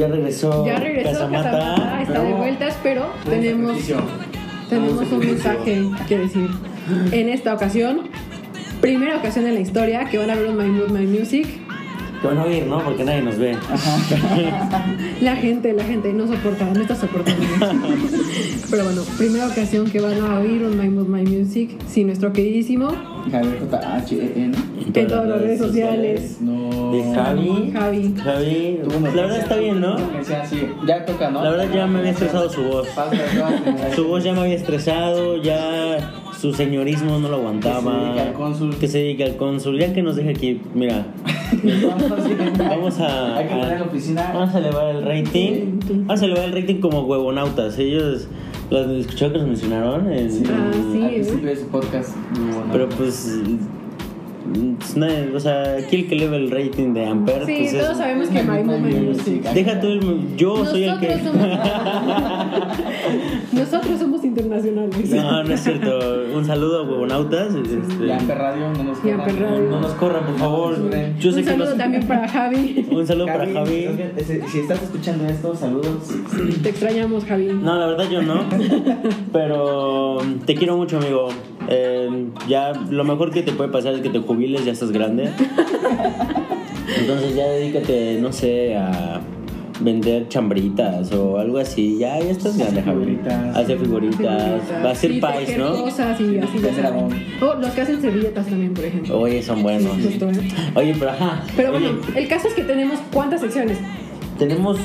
Ya regresó. Ya regresó Casamata. Casamata, está de pero- vueltas, pero tenemos, tenemos un mensaje que decir. En esta ocasión, primera ocasión en la historia que van a ver un My Mood, My Music. Que van a oír, ¿no? Porque nadie nos ve. La gente, la gente no soporta, no está soportando. Pero bueno, primera ocasión que van a oír un My Mood, My Music sin nuestro queridísimo Javier J.H.E.N. en todas las redes sociales. No. De Javi. Javi. Javi. La verdad está bien, ¿no? ya toca, ¿no? La verdad ya me había estresado su voz. Su voz ya me había estresado, ya su señorismo no lo aguantaba. Que se dedique al cónsul. Que se dedique al cónsul. Ya que nos deje aquí, mira. Vamos a. Hay que la oficina. Vamos a elevar el rating. Vamos a elevar el rating como huevonautas. Ellos. Los escucharon que nos mencionaron. en- Ah, sí. Al principio de su podcast. muy bueno. Pero pues. Pues, nadie- o sea, aquí el que eleva el rating de Ampere. Sí, pues, es- todos sabemos que My Mood, My Music. Deja tú el. Yo soy el que. Nosotros somos, nosotros somos internacionales. No, no es cierto. Un saludo a huevonautas. este, Ya en Radio no nos corran. Radio. no nos corran, por favor. Yo sé un que saludo nos- también para Javi. Un saludo para Javi. Si estás escuchando esto, saludos. Te extrañamos, Javi. No, la verdad yo no. Pero te quiero mucho, amigo. Eh, ya lo mejor que te puede pasar es que te jubiles, ya estás grande. Entonces ya dedícate, no sé, a vender chambritas o algo así. Ya, ya estás grande, Javi. figuritas. Hacer figuritas. Va a pais, tejer ¿no? cosas y así. abón. Oh, los que hacen servilletas también, por ejemplo. Oye, son buenos. Justo, ¿eh? Oye, pero ajá. Pero bueno, Oye, el caso es que tenemos cuántas secciones. tenemos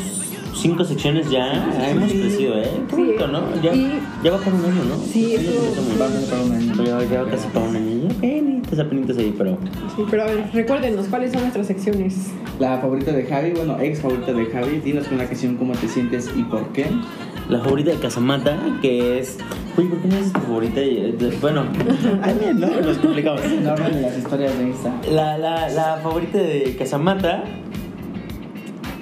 cinco secciones ya. Hemos crecido, ¿eh? Qué Sí. bonito, ¿no? Ya, Y- ya va para un año, ¿no? Sí, Ya eso-. Vamos para un año. Ya, va casi para un año. Apenitas ahí, pero. Sí, pero a ver, recuérdenos cuáles son nuestras secciones. La favorita de Javi, bueno, ex favorita de Javi. Dinos con la canción cómo te sientes y por qué. La favorita de Casamata, que es. Uy, ¿por qué no es tu favorita? Eh, de- Bueno, también, ¿no? Nos complicamos. No hablan de las historias de Insta. La, la, la favorita de Casamata,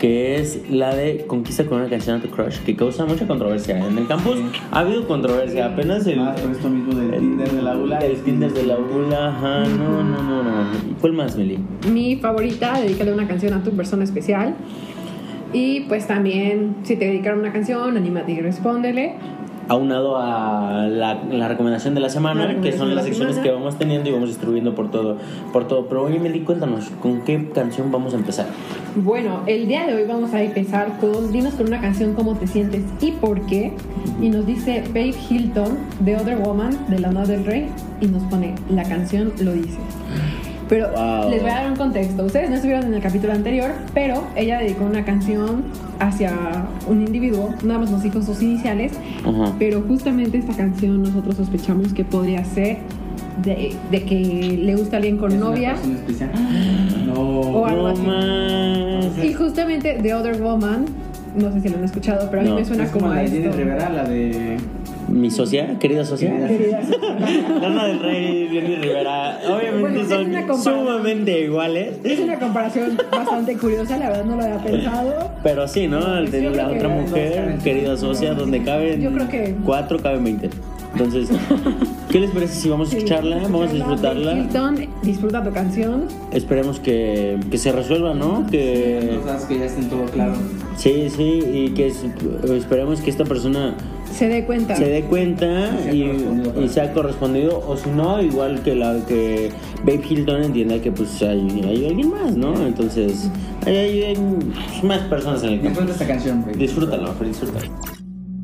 que es la de Conquista con una canción a tu crush, que causa mucha controversia. En el campus Sí. ha habido controversia. Apenas el. Ah, esto mismo del Tinder de la aula. El Tinder de la ULA, ajá, no, no, no, no. ¿Y ¿Cuál más, Meli? Mi favorita, dedicarle una canción a tu persona especial. Y pues también, si te dedicaron una canción, anímate y respóndele. aunado a la, la recomendación de la La semana, que son las la secciones semana. que vamos teniendo y vamos distribuyendo por todo. Por todo. Pero oye, Meli, cuéntanos, ¿con qué canción vamos a empezar? Bueno, el día de hoy vamos a empezar con Dinos con una canción cómo te sientes y por qué. Y nos dice Babe Hilton, The Other Woman, de Lana del Rey, y nos pone, la canción lo dice. Pero Wow. les voy a dar un contexto. Ustedes no estuvieron en el capítulo anterior, pero ella dedicó una canción hacia un individuo, nada más nos dijo sus iniciales, pero justamente esta canción nosotros sospechamos que podría ser de, de que le gusta a alguien con ¿Es una novia. especial? No. O algo No así. más. Y justamente The Other Woman, no sé si lo han escuchado, pero a mí No. me suena es como, como la a de Jenny esto. Rivera, la de. Mi socia, querida socia. Querida. Lana del Rey, Jenny Rivera, obviamente Bueno, son una sumamente iguales. Es una comparación bastante curiosa, la verdad no lo había pensado. Pero sí, ¿no? El de Yo la otra mujer, querida socia, donde caben Yo creo que- cuatro, caben veinte. Entonces, ¿qué les parece si vamos a escucharla? Vamos a disfrutarla. Hilton, disfruta tu canción. Esperemos que, que se resuelva, ¿no? Que Cosas que ya estén todo claro. sí, sí, y que es- esperemos que esta persona Se dé cuenta. se dé cuenta y, y sea correspondido, o si no, igual que la que Babe Hilton entienda que pues hay, hay alguien más, ¿no? Entonces, hay, hay- hay más personas en el campo. Disfruta esta canción, güey. Disfrútalo, disfrútalo.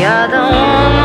The other woman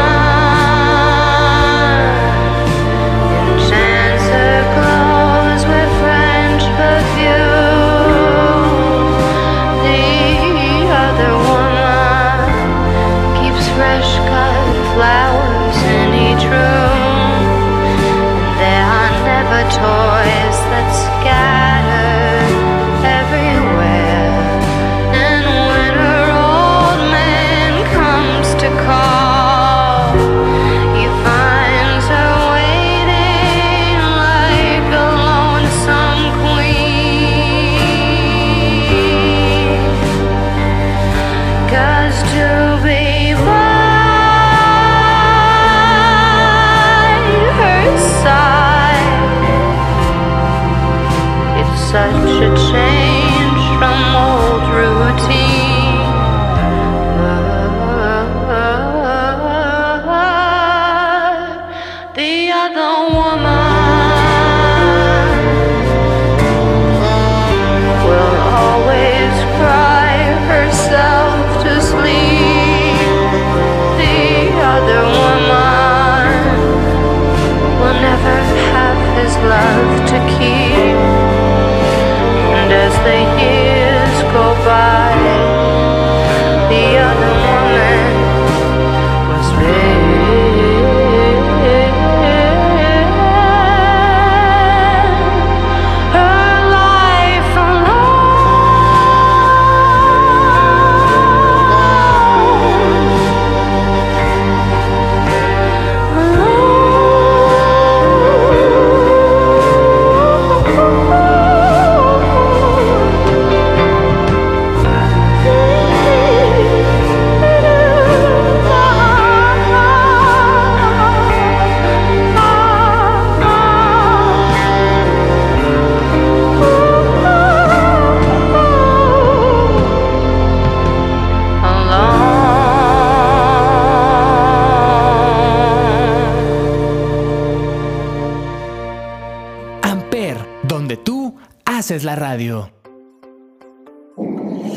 la radio.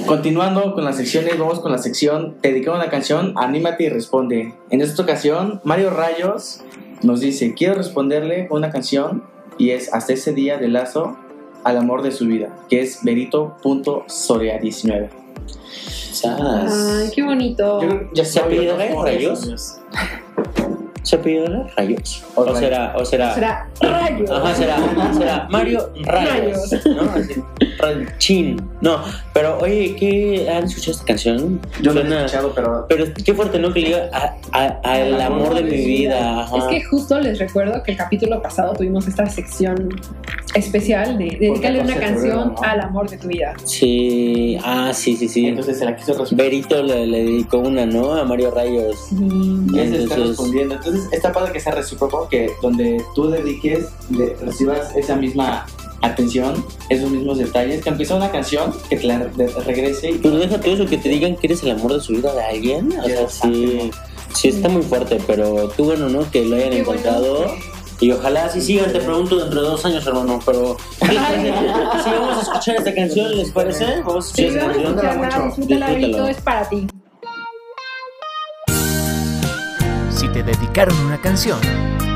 Continuando con las secciones, vamos con la sección Te dedicamos una canción, anímate y responde. En esta ocasión, Mario Rayos nos dice, quiero responderle una canción y es Hasta ese día de lazo al amor de su vida, que es Berito.soria19. Ay, qué bonito. Yo creo- ya ¿Se apellida como Rayos? ¿Se apellida Rayos? O ¿O, Rayos. será, o será, Será rayo. Ajá, será, será Mario Rayos, ¿no? Así, Chin. No, pero oye, ¿qué han escuchado esta canción? Yo no he escuchado, pero Pero qué fuerte, ¿no? Que le diga al amor de mi vida. Es que justo les recuerdo que el capítulo pasado tuvimos esta sección especial de dedicarle una 14 de canción febrero, ¿no? al amor de tu vida. Sí, ah, sí, sí, sí. entonces se la quiso responder. Berito le, le dedicó una, ¿no? A Mario Rayos. Sí. Él se está Entonces- respondiendo. Entonces, está padre que sea recíproco, que donde tú dediques, le- recibas esa misma atención, esos mismos detalles, que sea una canción, que te la de- regrese y Pero déjate eso, que te digan que eres el amor de su vida de alguien. O sea, sí, sí está muy fuerte, pero tú, bueno, ¿no? Que lo hayan Qué bueno. encontrado. Y ojalá así sigan, te pregunto dentro de dos años, hermano. Pero. Si vamos a escuchar esta canción, ¿les parece? Vamos a Sí, escuchar esta vamos a canción. disfrútala, Berito, Disfrútalo. es para ti. Si te dedicaron una canción,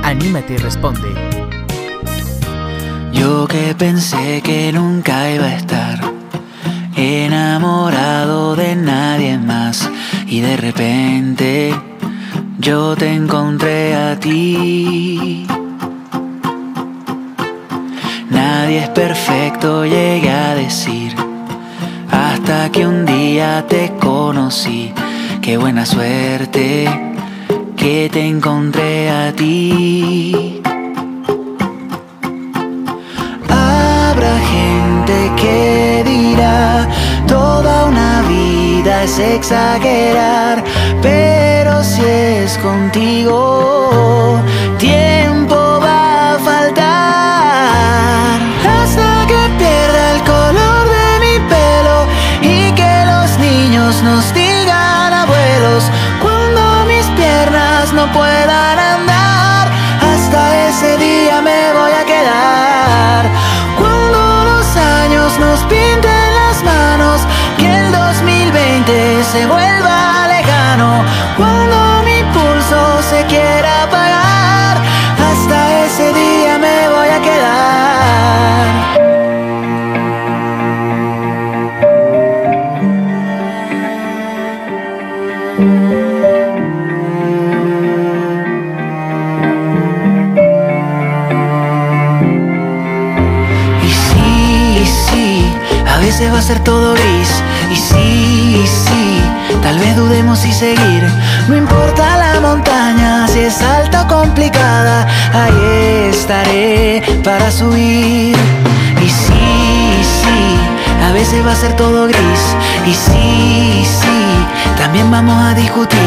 anímate y responde. Yo que pensé que nunca iba a estar enamorado de nadie más y de repente yo te encontré a ti. Nadie es perfecto, llegué a decir, hasta que un día te conocí. Qué buena suerte que te encontré a ti. Habrá gente que dirá, toda una vida es exagerar, pero si es contigo, tiempo va a faltar. Hasta que pierda el color de mi pelo y que los niños nos digan abuelos cuando mis piernas no puedan andar. Hasta ese día me voy a quedar. Cuando los años nos pinten las manos, que el 2020 se vuelva todo gris. Y sí, y sí, tal vez dudemos si seguir. No importa la montaña, si es alta o complicada, ahí estaré para subir. Y sí, y sí, a veces va a ser todo gris. Y sí, y sí, también vamos a discutir.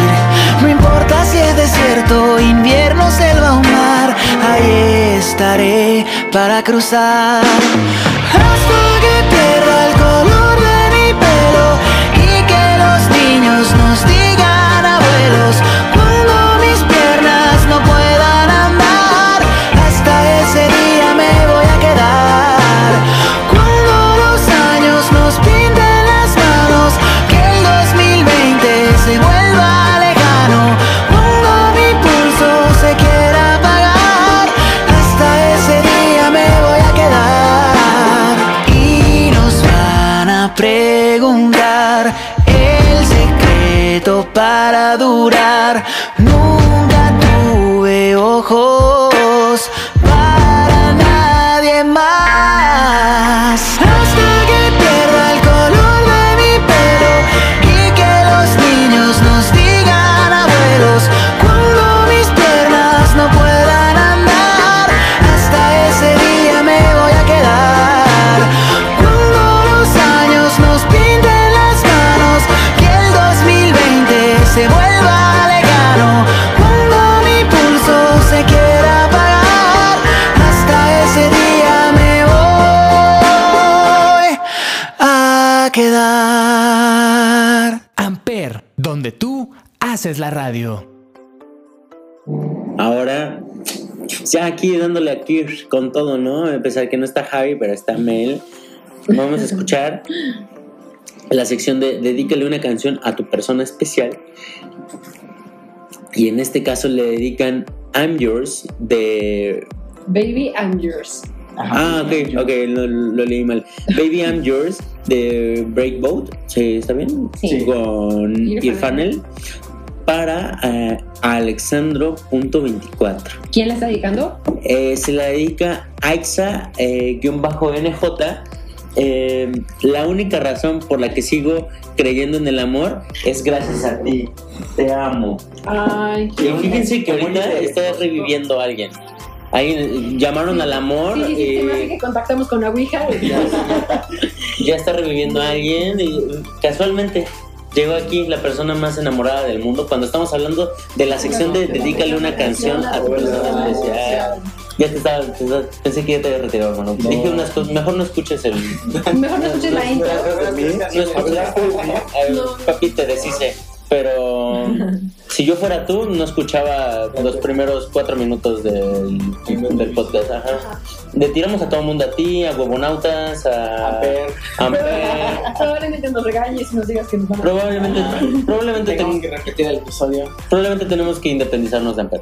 No importa si es desierto, invierno, selva o mar, ahí estaré para cruzar. Hasta que pierda el cuando mis piernas no puedan andar. Hasta ese día ya aquí dándole aquí con todo, ¿no? A pesar que no está Javi, pero está Mel. Vamos a escuchar la sección de Dedícale una canción a tu persona especial. Y en este caso le dedican I'm Yours de Baby, I'm yours. Ah, ok, ok, lo, lo leí mal. Baby I'm Yours de Breakboat, ¿sí, ¿está bien? Sí. Con Irfanel. Para eh, Alexandro.24. ¿Quién le está dedicando? Eh, se la dedica Aixa-NJ. Eh, la única razón por la que sigo creyendo en el amor es gracias a ti. Te amo. Ay, Y fíjense que ahorita está reviviendo a alguien. Ahí llamaron al amor. Sí, sí, sí, se me hace eh, que contactamos con la Ouija. ya está reviviendo a alguien y casualmente llegó aquí la persona más enamorada del mundo cuando estamos hablando de la sección de dedícale una canción a tu persona especial. Ya te estaba, te estaba- pensé que ya te había retirado, hermano. Dije unas cosas, mejor no escuches el. Mejor no escuches la intro. Escuches. No. Papi te deshice. Pero si yo fuera tú, no escuchaba los primeros cuatro minutos del, del podcast. Ajá. Le tiramos a todo el mundo, a ti, a huevonautas, a Amper. Amper. Probablemente nos regañes y nos digas que nos van a. Probablemente, probablemente, Tenemos ten- que repetir el episodio. probablemente tenemos que independizarnos de Amper.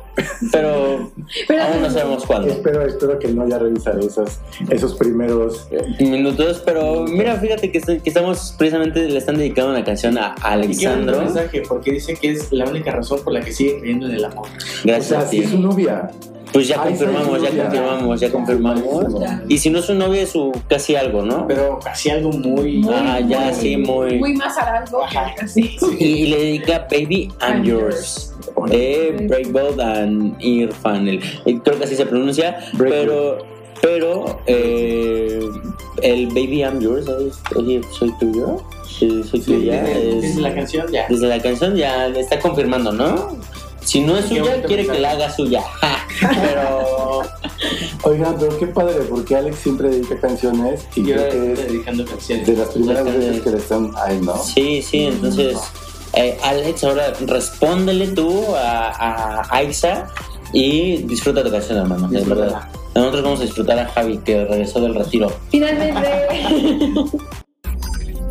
Pero Pero- aún no sabemos cuándo. Espero, espero que no haya revisado esos, esos primeros. Minutos, pero mira, fíjate que, estoy- que estamos precisamente le están dedicando una canción a Y quiero un Alexandro. mensaje porque dice que es la única razón por la que sigue creyendo en el amor. O Gracias sea, a si ti. es su novia. Pues ya confirmamos, ya novia. confirmamos, ya confirmamos. Y si no es su novia, es su casi algo, ¿no? Pero casi algo muy. Muy, Ah, ya, muy- sí, muy. Muy más arango que Ajá. así. Y, y le dedica Baby I'm I'm Yours de Breakbold and Irfan. El- creo que así se pronuncia, pero pero eh, el Baby I'm Yours es, oye, soy tuyo, Sí, soy Sí, tuya. desde, es- desde la canción ya. desde la canción ya le está confirmando, ¿no? Si no es suya, quiere que la haga suya. Pero Oigan, pero qué padre, porque Alex siempre dedica canciones y Y creo que es dedicando canciones. de las primeras veces que le están a él, ¿no? sí, sí, entonces eh, Alex, ahora respóndele tú a, a Aixa y disfruta tu canción, hermano, de Disfrútala. verdad. Nosotros vamos a disfrutar a Javi que regresó del retiro. Finalmente.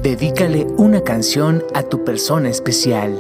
Dedícale una canción a tu persona especial.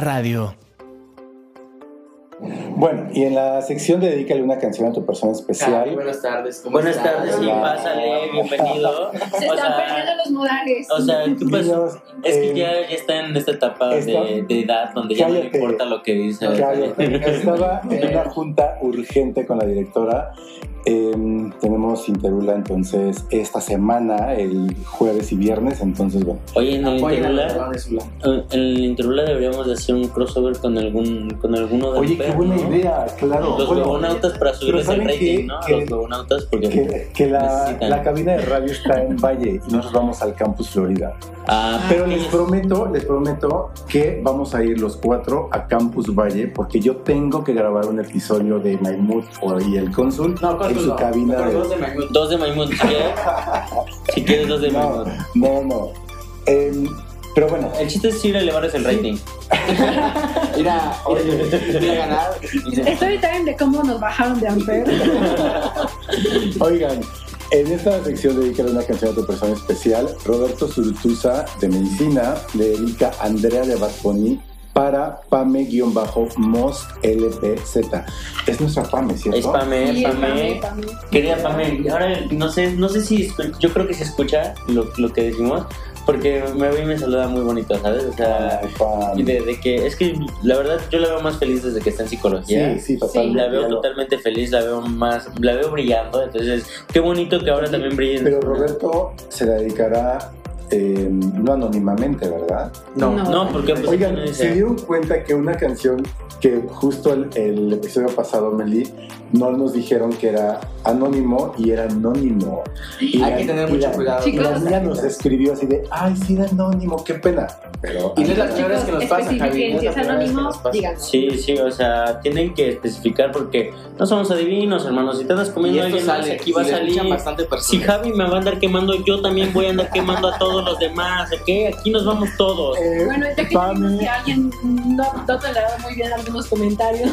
La radio. Bueno, y en la sección de Dedícale una canción a tu persona especial. buenas tardes. ¿cómo Buenas estás? tardes, sí, pásale, bienvenido. Se O están sea, perdiendo los modales. o sea, ¿qué pasó? Niños, Es que eh, ya, ya está en esta etapa está- de, de edad donde ya no le importa lo que dice. Cállate. Estaba en una junta urgente con la directora. Em, tenemos Interula entonces esta semana, el jueves y viernes, entonces bueno. Oye, en el Interula, Ula. en el Interula deberíamos de hacer un crossover con algún con alguno de Oye, qué buena idea, claro. Los Bueno, huevonautas para subirles el ¿saben rating, qué? ¿no? Que- Los huevonautas porque que, que la, la cabina de radio está en Valle y nosotros vamos al campus Florida. Ah, Pero ok. les prometo, les prometo que vamos a ir los cuatro a Campus Valle porque yo tengo que grabar un episodio de Maimut y el cónsul No, en ¿cuántos su cabina de... dos de Maimut. Dos de Maimut, si quieres. dos de No, Maimut. no, no. Em, pero bueno, El chiste es ir a elevarles el rating. Mira, oye, voy a ganar. Story time de cómo nos bajaron de Amper. oigan, en esta sección dedícale una canción a tu persona especial. Roberto Zurutuza de Medicina le dedica a Andrea de Basponi para Pame-Most LPZ. Es nuestra Pame, ¿cierto? Es Pame, Sí, Pame. Pame, Pame. Querida Pame, ahora no sé, no sé si, yo creo que se escucha lo, lo que decimos, porque me ve y me saluda muy bonito, ¿sabes? O sea, Ay, de, de que, es que la verdad yo la veo más feliz desde que está en psicología. Sí, sí, totalmente. La veo totalmente feliz, la veo más, la veo brillando, entonces qué bonito que ahora también brille. Pero Roberto se la dedicará eh, no anónimamente, ¿verdad? No. No. No, porque pues Oigan, no ¿se dieron cuenta que una canción que justo el, el episodio pasado, Meli, no nos dijeron que era anónimo y era anónimo? Y Hay que tener y mucho cuidado. La Chicos, niña nos escribió así de, ay, sí, era anónimo, qué pena. Pero Y no es la primera vez que nos pasa, Javi. si es la anónimo, díganos. Sí, sí, o sea, tienen que especificar porque no somos adivinos, hermanos. Si te andas Y comiendo a alguien más, sale, aquí va a salir. bastante Si. Javi me va a andar quemando, yo también voy a andar quemando a todos los demás, ¿ok? Aquí nos vamos todos. Eh, Bueno, ya que Pame- vimos que alguien no, no toleraba muy bien algunos comentarios,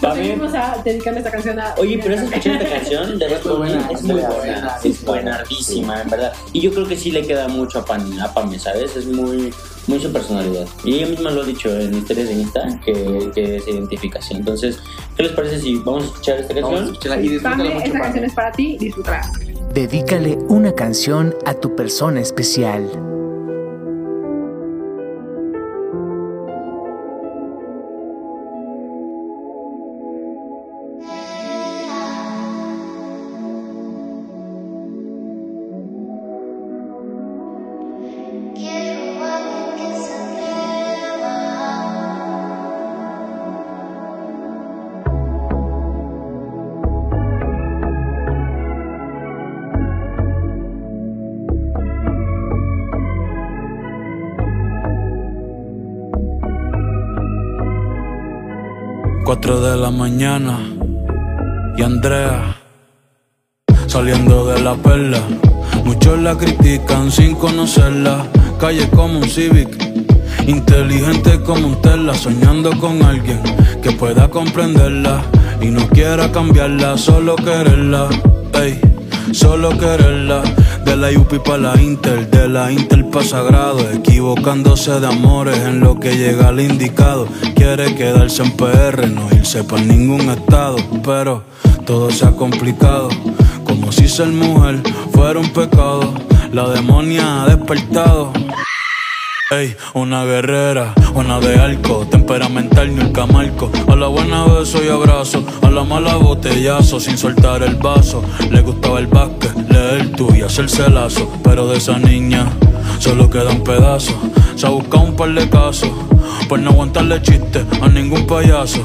Pame- venimos a dedicarle esta canción a. Oye, pero has escuchado esta canción de Bunny? buena, es muy buena, es sí, buenardísima, en verdad. Y yo creo que sí le queda mucho a, Pan, a Pame, ¿sabes? Es muy, muy su personalidad. Y ella misma lo ha dicho en historias de Insta, que, que se identifica así. Entonces, ¿qué les parece si vamos a escuchar esta Vamos a canción? escucharla y disfrútala Pame, mucho, esta canción es para ti, disfrútala. Dedícale una canción a tu persona especial. 4 de la mañana y Andrea saliendo de la perla. Muchos la critican sin conocerla. Calle como un Civic, inteligente como un Tesla, soñando con alguien que pueda comprenderla y no quiera cambiarla, solo quererla, ey, solo quererla. De la UPI para la Inter, de la Inter para Sagrado, equivocándose de amores en lo que llega al indicado. Quiere quedarse en PR, no irse para ningún estado, pero todo se ha complicado. Como si ser mujer fuera un pecado, la demonia ha despertado. Una guerrera, una de arco, temperamental ni el camarco. A la buena beso y abrazo, a la mala botellazo, sin soltar el vaso. Le gustaba el básquet, leer tú y hacerse lazo. Pero de esa niña solo queda un pedazo. Se ha buscado un par de casos, por no aguantarle chiste a ningún payaso.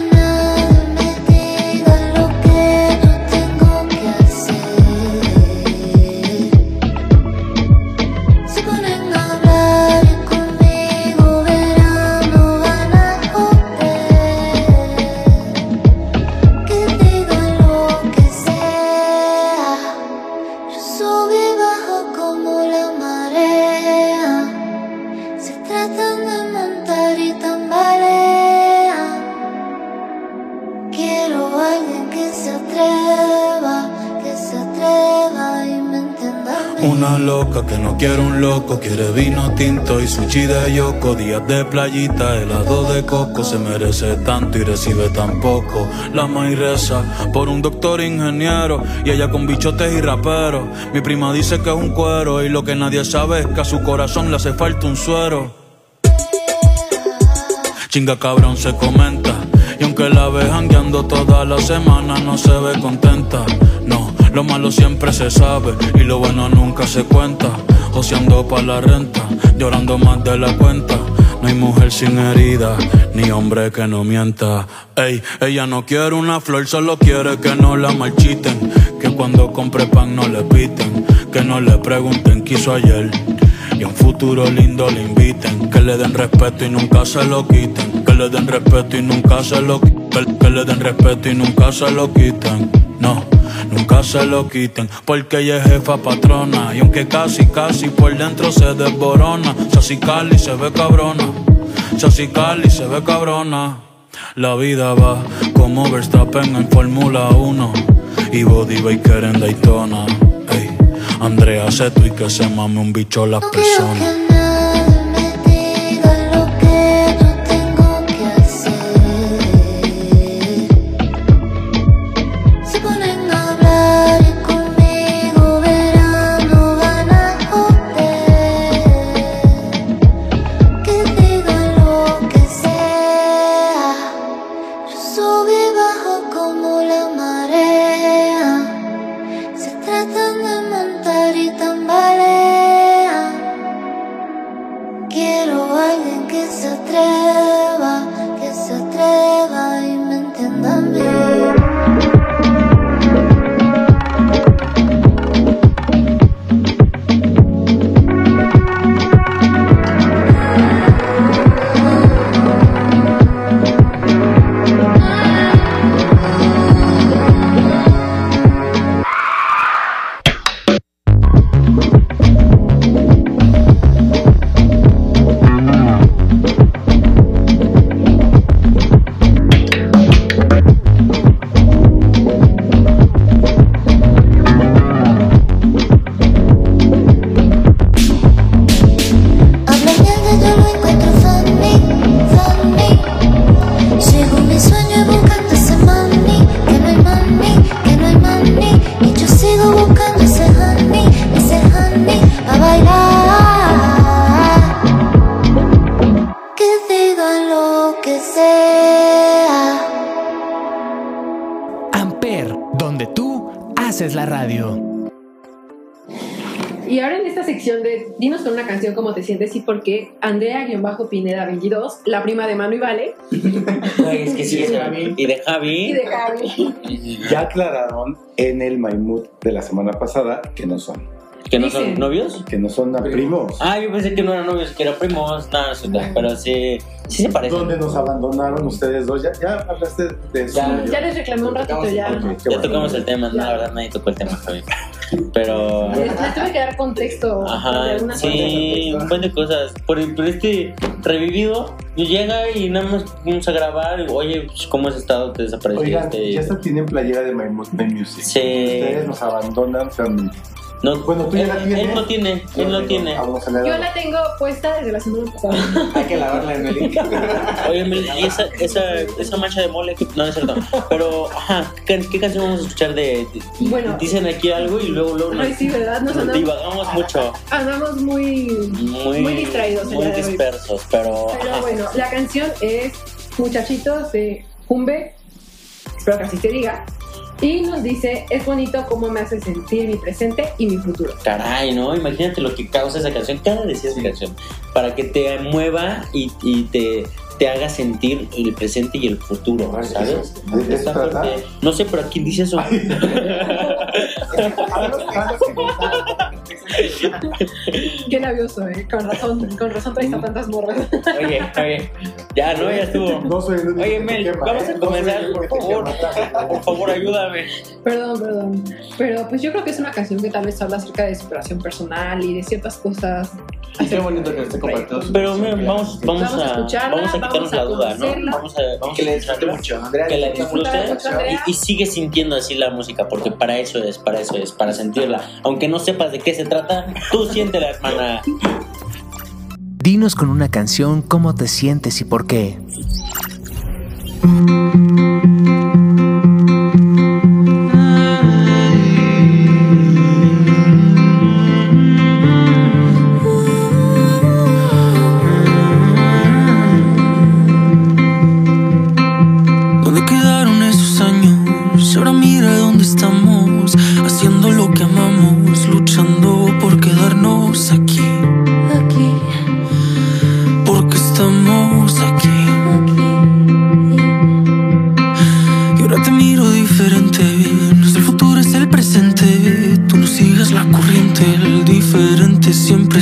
se. Una loca que no quiere un loco, quiere vino tinto y sushi de yoko. Días de playita, helado de coco, se merece tanto y recibe tan poco. La maíz reza por un doctor ingeniero y ella con bichotes y raperos. Mi prima dice que es un cuero y lo que nadie sabe es que a su corazón le hace falta un suero. Chinga cabrón se comenta aunque la ve jangueando toda la semana, no se ve contenta. No, lo malo siempre se sabe y lo bueno nunca se cuenta. Joseando pa' la renta, llorando más de la cuenta. No hay mujer sin herida, ni hombre que no mienta. Ey, ella no quiere una flor, solo quiere que no la marchiten. Que cuando compre pan no le piten. Que no le pregunten qué hizo ayer. Y a un futuro lindo le inviten. Que le den respeto y nunca se lo quiten. Que le den respeto y nunca se lo qui- que, que le den respeto y nunca se lo quiten. No, nunca se lo quiten. Porque ella es jefa patrona. Y aunque casi, casi por dentro se desborona. Sassy Cali se ve cabrona. Sassy Cali se ve cabrona. La vida va como Verstappen en Fórmula 1 y Body Baker en Daytona. Ey, Andrea Seto y que se mame un bicho las personas. Te sientes y por qué, Andrea-Pineda22, la prima de Manu y Vale, Ay, es que sí, es Javi. Y de Javi. y de Javi. Ya aclararon en el Maimut de la semana pasada que no son. ¿Que no son novios? Que no son primos. Ah, yo pensé que no eran novios, que eran primos. No, no sé, pero sí, sí se parecen. ¿Dónde nos abandonaron ustedes dos? Ya, ya hablaste de eso. Ya, Ya les reclamé un ratito ya. Ok, qué Ya bueno. tocamos el tema, no, la verdad nadie tocó el tema, Javi. Pero. Les, les tuve que dar contexto. Ajá, algunas sí, un buen de cosas. Por, por este revivido, llega y nada más vamos a grabar. y, Oye, pues, ¿cómo has estado? Te Oigan, desapareciste. ya hasta tienen playera de Maimut My Music. Sí. Ustedes nos abandonan feamente. No, Bueno, tú ya él, la tienes. él no tiene, él no tiene. Yo la tengo puesta desde la semana pasada. Hay que lavarla en el Oye, Mel, y esa, esa, esa mancha de mole, que- no, es cierto. Pero, ajá, ¿qué, qué canción vamos a escuchar de, de- Bueno. Dicen aquí algo y luego, luego nos, Ay, sí, ¿verdad? Nos nos andamos, divagamos mucho. andamos muy, Muy, muy distraídos. Muy dispersos, pero. Pero ajá. bueno, la canción es Muchachitos de Jumbe, espero que así te diga, y nos dice, es bonito cómo me hace sentir mi presente y mi futuro. Caray, ¿no? Imagínate lo que causa esa canción. Cada decía esa canción. Para que te mueva y, y te, te haga sentir el presente y el futuro, ¿sabes? ¿De qué se Está trata? fuerte. No sé, pero ¿quién dice eso? Qué labioso, ¿eh? Con razón, con razón traes a tantas morras. Oye, oye. Ya, no, ya estuvo. No soy el único Oye, Mel, quema, vamos ¿eh? a comenzar, por favor. quema. Por favor, ayúdame. Perdón, perdón. Pero pues yo creo que es una canción que tal vez habla acerca de superación personal y de ciertas cosas qué bonito que nos esté compartiendo su Pero mira, vamos, vamos, Vamos a vamos a quitarnos vamos a la duda, ¿no? Vamos a, vamos Que a le disfrute mucho. Andrea, que la disfrute y, y sigue sintiendo así la música, porque para eso es, para eso es, para sentirla. Aunque no sepas de qué se trata, tú siéntela, hermana. Dinos con una canción cómo te sientes y por qué.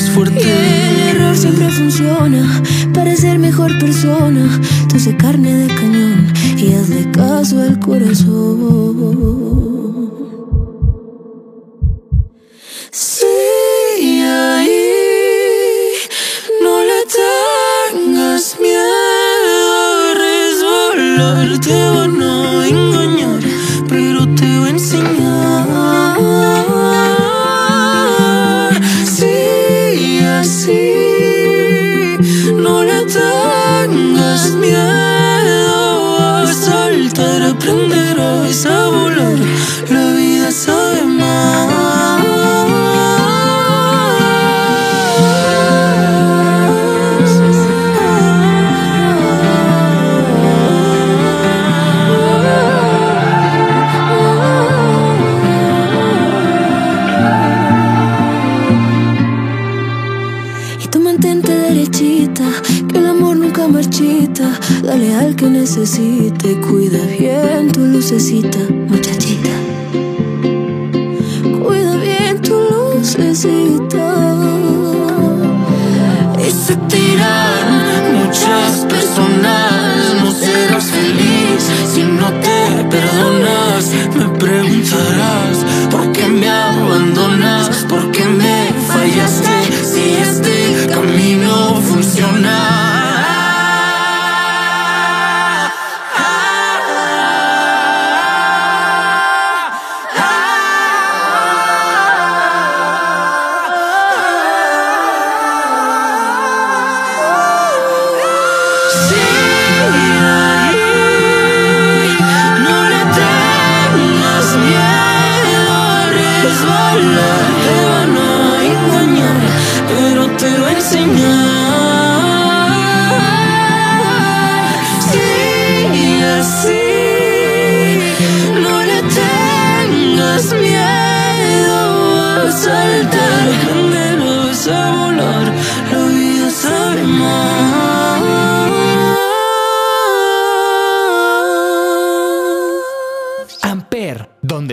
Fuerte. El error siempre funciona para ser mejor persona. Tú sé carne de cañón y hazle caso al corazón. Sí, ahí no le tengas miedo a resbalar. Te van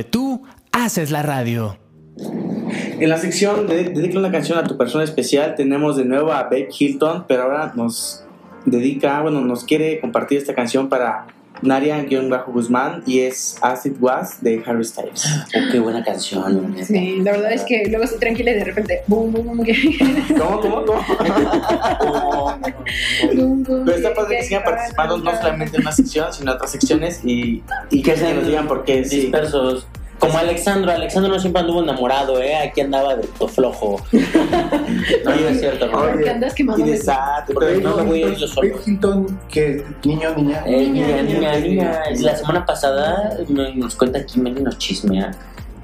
tú haces la radio. En la sección de Dedica una canción a tu persona especial tenemos de nuevo a Babe Hilton, pero ahora nos dedica, bueno, nos quiere compartir esta canción para Naria-Guzmán y es As It Was de Harry Styles. Oh, qué buena canción. Sí, la verdad es que luego estoy tranquila y de repente, boom, boom, boom, ¿Cómo, cómo, cómo? boom, boom, Pero está padre que sigan participando no solamente en una sección, sino en otras secciones y, y que se nos digan por qué. Sí. dispersos. Como Alexandro, Alexandro no siempre anduvo enamorado, ¿eh? Aquí andaba de to flojo. No, no es cierto, ¿no? ¿Por qué andas quemando Y de sad, Porque no me voy a ir yo solo. Hilton, que niño, niña. Eh, niña, niña, niña. La semana pasada no- nos cuenta aquí Meli nos chismea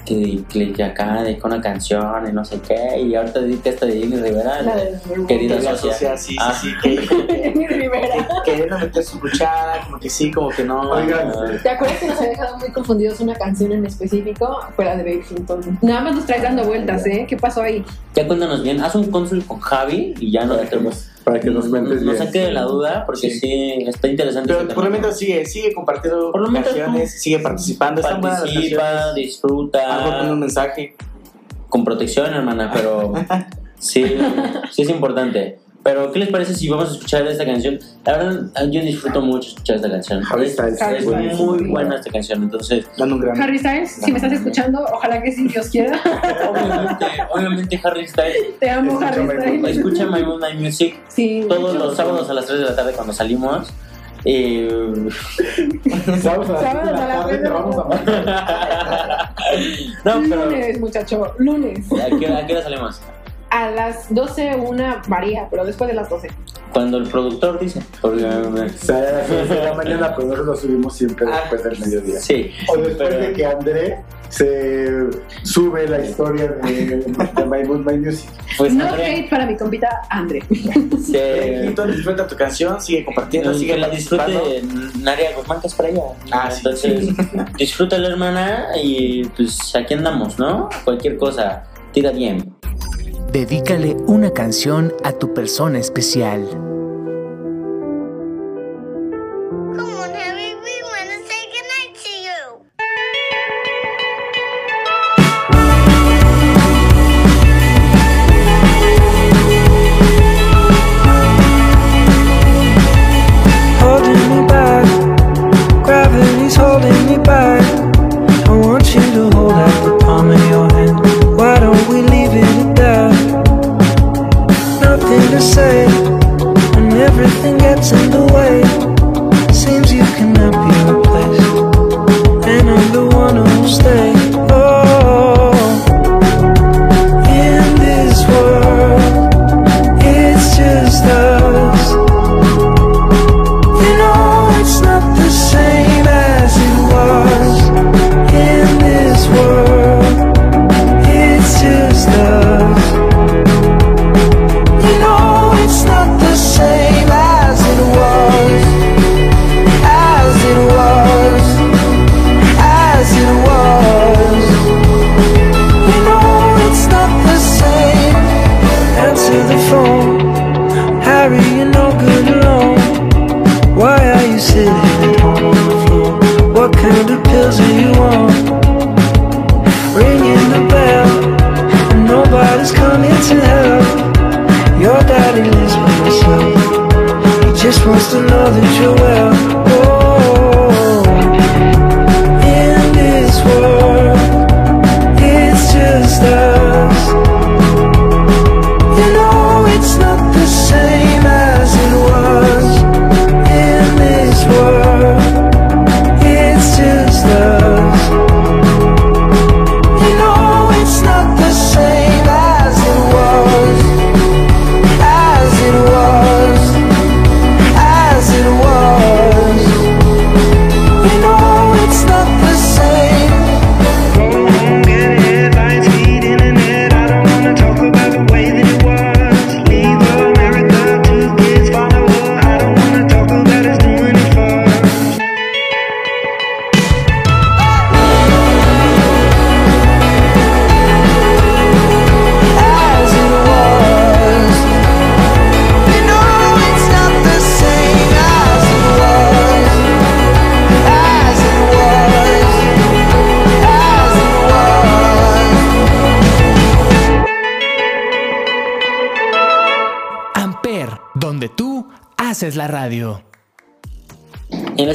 que, que, que acá dedica una canción y no sé qué. Y ahorita dedica esta de Jenny Rivera. La de- Querida La socia. socia, sí, sí, Ah. sí, que Jenny Rivera. queriendo meter su cuchara, como que sí, como que no. Oigan, ¿Te acuerdas que nos había dejado muy confundidos una canción en específico? Fuera de Babe Hilton. Nada más nos traes dando vueltas, ¿eh? ¿Qué pasó ahí? Ya cuéntanos bien. Haz un cónsul con Javi y ya no nos, para que nos cuentes No saque de la duda porque Sí. sí, está interesante. Pero por lo menos sigue, sigue compartiendo Por canciones, sigue participando, Participa, canciones. Algo con disfruta. un mensaje. Con protección, hermana, pero sí, sí es importante. Pero, ¿qué les parece si vamos a escuchar esta canción? La verdad, yo disfruto mucho escuchar esta canción. Harry Es, Styles, es buenísimo. muy buena esta canción, entonces, Dando un gran. Harry Styles, si me estás escuchando, ojalá que sí, Dios quiera. obviamente, obviamente Harry Styles. Te amo, Escucha Harry My Styles. Escucha My Moon, My Music Sí. todos los sábados a las 3 de la tarde cuando salimos. Eh, Sábados a las Sábados seis de a la tarde te vamos a no, pero Lunes, muchacho, lunes. ¿a qué, a qué hora salimos? A las 12 una varía, pero después de las 12. Cuando el productor dice. Porque, O sea, a las seis de la mañana, pero nosotros lo subimos siempre Ah, después del mediodía. sí. O después pero- de que André se sube la historia de, de My Mood, My Music. Pues no André, hate para mi compita André. se- Hilton, disfruta tu canción, sigue compartiendo, sigue que la disfrute Naria Guzmán, que es para ella. Ah, sí. Entonces, disfruta la hermana y pues aquí andamos, ¿no? Cualquier cosa, tira bien. Dedícale una canción a tu persona especial.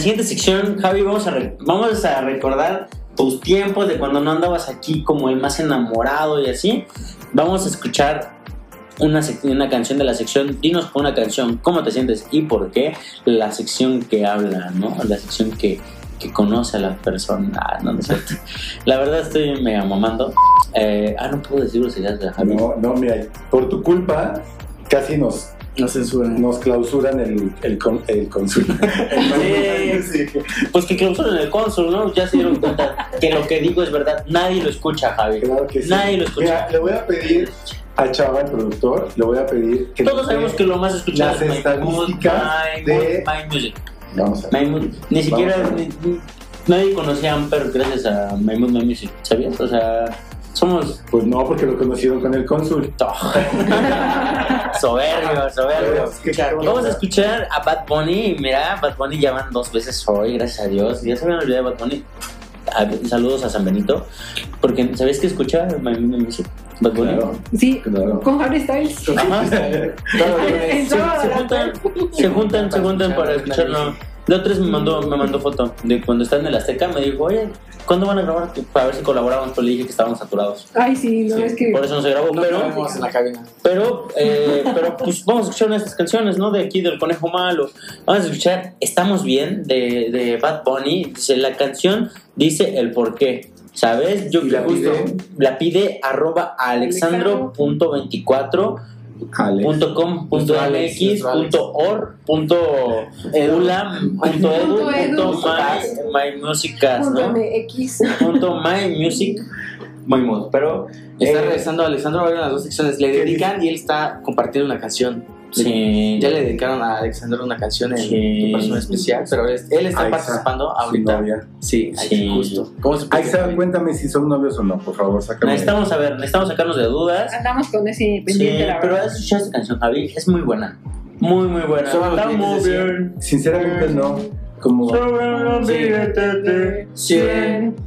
Siguiente sección, Javi, vamos a, vamos a recordar tus tiempos de cuando no andabas aquí como el más enamorado y así. Vamos a escuchar una, una canción de la sección. Dinos con una canción, cómo te sientes y por qué. La sección que habla, ¿no? La sección que, que conoce a la persona. Ah, no, no cierto. La verdad estoy mega mamando. Eh, ah, no puedo decir groserías de Javi. No, no, mira, por tu culpa casi nos, No censuran. nos clausuran el, el, con- el. Sí. Pues que clausuren el cónsul, ¿no? Ya se dieron cuenta que lo que digo es verdad. Nadie lo escucha, Javi. Claro que sí. Nadie lo escucha. Mira, le voy a pedir a Chava, el productor, le voy a pedir que Todos nos sabemos que lo más escuchado las es estadísticas My de... My Music. Vamos a My Mood. Ni siquiera Vamos a ni- ni- nadie conocía a Amper gracias a My Mood, My Music, ¿sabías? O sea, somos Pues no, porque lo conocieron con el cónsul. Es que, claro, Vamos a escuchar a Bad Bunny. y Mira, Bad Bunny ya van dos veces hoy, gracias a Dios. Ya se me olvidado de Bad Bunny. a- saludos a San Benito, porque ¿sabes qué escucha? Bad Bunny. Sí, Claro. con Harry Styles. Se, juntan, se juntan, se juntan para escucharlo. Otra vez me mandó, me mandó foto de cuando está en el Azteca, me dijo, oye, ¿cuándo van a grabar? Para ver si colaboramos, pero le dije que estábamos saturados. Ay, sí, no, es que. Por eso no se grabó, No pero, en la cabina. pero, eh, pero pues vamos a escuchar unas canciones, ¿no? De aquí del Conejo Malo. Vamos a escuchar Estamos Bien de, de Bad Bunny. Dice, la canción dice el por qué. ¿Sabes? Yo ¿Y la justo pide? la pide arroba alexandro.24 Alex. Punto com punto Nuestro Alex, mx nuestro Alex. punto or punto ulam punto edu Punto edu. punto my, my music cast, Punto ¿no? MX. punto my music my mod pero Está eh, regresando Alexandro Vargas en las dos secciones. Le dedican y él está compartiendo una canción. Sí, Ya le dedicaron a Alexandro una canción en Sí. tu persona especial, pero él, está Aiza, participando ahorita. novia. Sí, ahí Sí. justo. ¿Cómo se puede Aiza, cuéntame si son novios o no, por favor, sácame. necesitamos saber necesitamos sacarnos de dudas Andamos con ese sí, pendiente, la pero has escuchado esta canción Javi es muy buena muy muy buena estamos clientes bien Sinceramente no. Como Sí.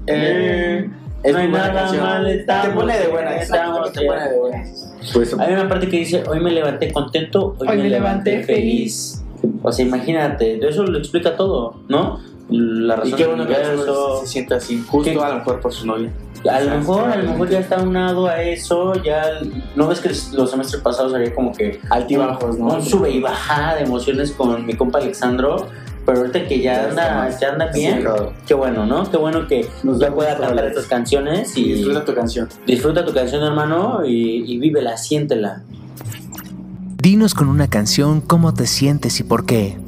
eh, es No hay muy nada canción. mal, Te pone de buena, estamos te pone de buena. Pues Hay una parte que dice, hoy me levanté contento, hoy, me, levanté feliz. O sea, imagínate, eso lo explica todo, ¿no? La razón Y qué bueno que universo. se sienta así, justo ¿Qué? a lo mejor por su novia. A lo mejor, a lo mejor ya está unado a eso, ya... ¿No ves que los semestres pasados había como que... Altibajos, ¿no? Un sube y baja de emociones con mi compa Alexandro, pero ahorita que ya anda, ya anda bien, qué bueno, ¿no? Qué bueno que Nos ya pueda cantar estas canciones Y y disfruta tu canción. disfruta tu canción, hermano, y, y vívela, siéntela. Dinos con una canción cómo te sientes y por qué.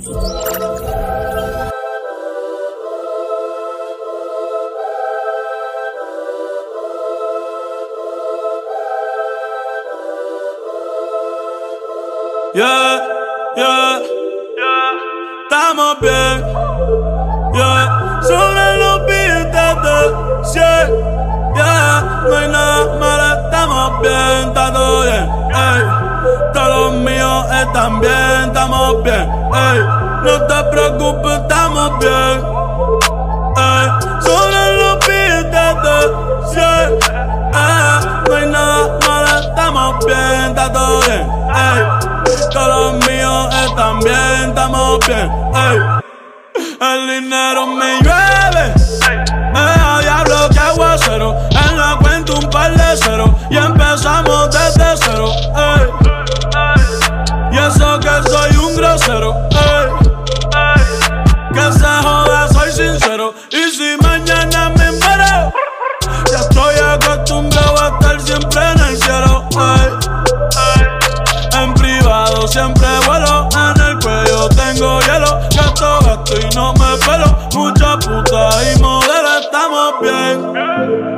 No hay nada malo, estamos bien, está todo bien. Ey, todos los míos están bien, estamos bien. Ey, no te preocupes, estamos bien. Ey, sobre los billetes de 100. Eh, no hay nada malo, estamos bien, está todo bien. Ey, todos los míos están bien, estamos bien. Ey, el dinero me llueve. Par cero. Y empezamos desde cero. Y eso que soy un grosero. Ey. Que se joda, soy sincero. Y si mañana me muero, ya estoy acostumbrado a estar siempre en el cielo. En privado siempre vuelo, en el cuello tengo hielo. Gasto, gasto y no me pelo. Mucha puta y modelo, estamos bien.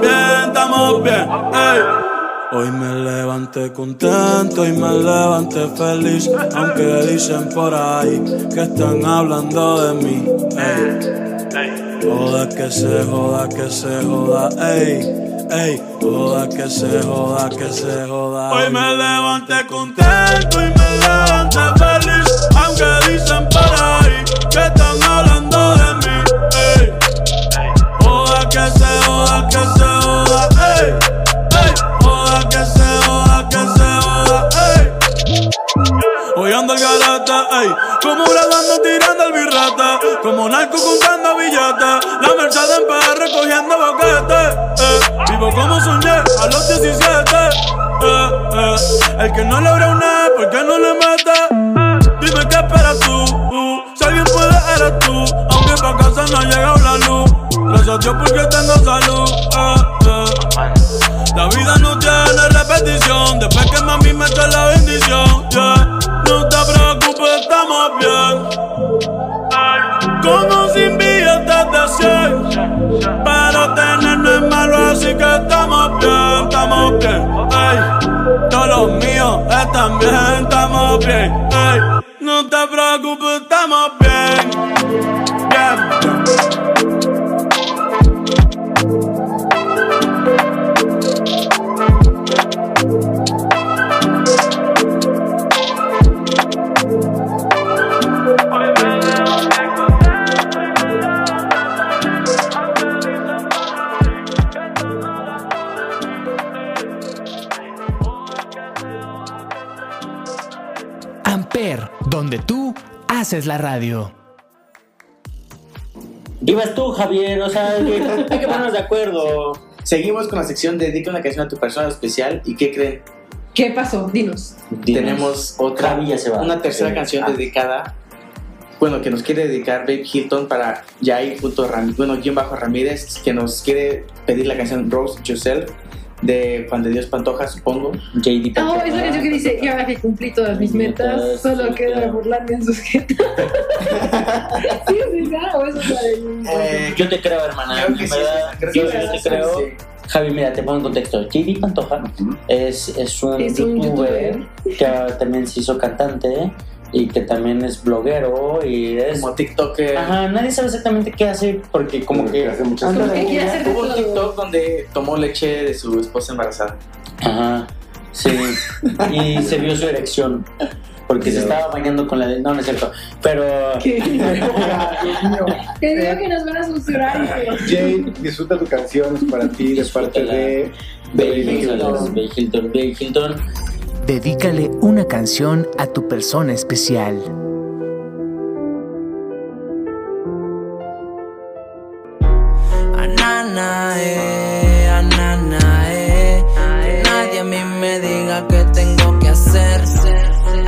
Bien, estamos bien. Ey. Hoy me levanté contento y me levanté feliz. Aunque dicen por ahí que están hablando de mí. Ey. Joda que se joda, que se joda, ey. Ey, joda que se joda, que se joda. Hoy me levanté contento y me levanté feliz. Aunque dicen por ahí que están hablando de mí. Ey. Que se joda, que se joda, ey. Joda que se joda, que se joda, ey. Hoy ando el galata, ey. Como grabando tirando el birrete. Como narco contando billetes. La Mercedes en PR recogiendo boquetes. Eh. Vivo como soñé a los 17. Eh, eh. El que no logra una, ¿por qué no le mete? Dime qué esperas tú. Uh, si alguien puede, eres tú. Aunque pa' casa no ha llegado la luz. Gracias a Dios porque tengo salud. Eh, eh. La vida no tiene repetición. Después que mami me echa la bendición. Yeah. No te preocupes, estamos bien. Como sin billetes de 100. Pero tener no es malo, así que estamos bien, estamos bien. Ey. Todos los míos están bien, estamos bien. Ey. No te preocupes, estamos bien. Bien. Donde tú haces la radio. Ibas tú, Javier, o sea, hay que ponernos de acuerdo. Seguimos con la sección Dedica una canción a tu persona especial. ¿Y qué creen? ¿Qué pasó? Dinos. Dinos. Tenemos otra, Javi ya se va. una tercera canción Ah. dedicada. Bueno, que nos quiere dedicar Babe Hilton para Jai bueno, guion bajo Ramírez, que nos quiere pedir la canción Rose Yourself de Juan de Dios Pantoja, supongo. JD Oh, Pantoja. es la canción que dice, y ahora que cumplí todas mis metas, Metas, solo sí, queda claro. burlarme en sus jetas. ¿Sí es esa o eso es la de... Eh, Yo te creo, hermana. Creo que sí, sí, creo yo, que yo sí, te sí, creo. sí. Javi, mira, te pongo en contexto. JD Pantoja es, es un Es un youtuber que también se hizo cantante y que también es bloguero y es... Como TikToker. Ajá, nadie sabe exactamente qué hace porque como que... que hace muchas cosas. Hubo un. TikTok donde tomó leche de su esposa embarazada. Ajá, sí. Y se vio su erección. Porque se estaba bañando con la de... No, no es cierto. Pero... Que digo que nos van a censurar. Jade, disfruta tu canción, es para ti, de parte de Baby Baby Hilton, Hilton. Baby Hilton, Baby Hilton. Dedícale una canción a tu persona especial. Anana, eh, anana, eh. Que nadie a mí me diga qué tengo que hacer.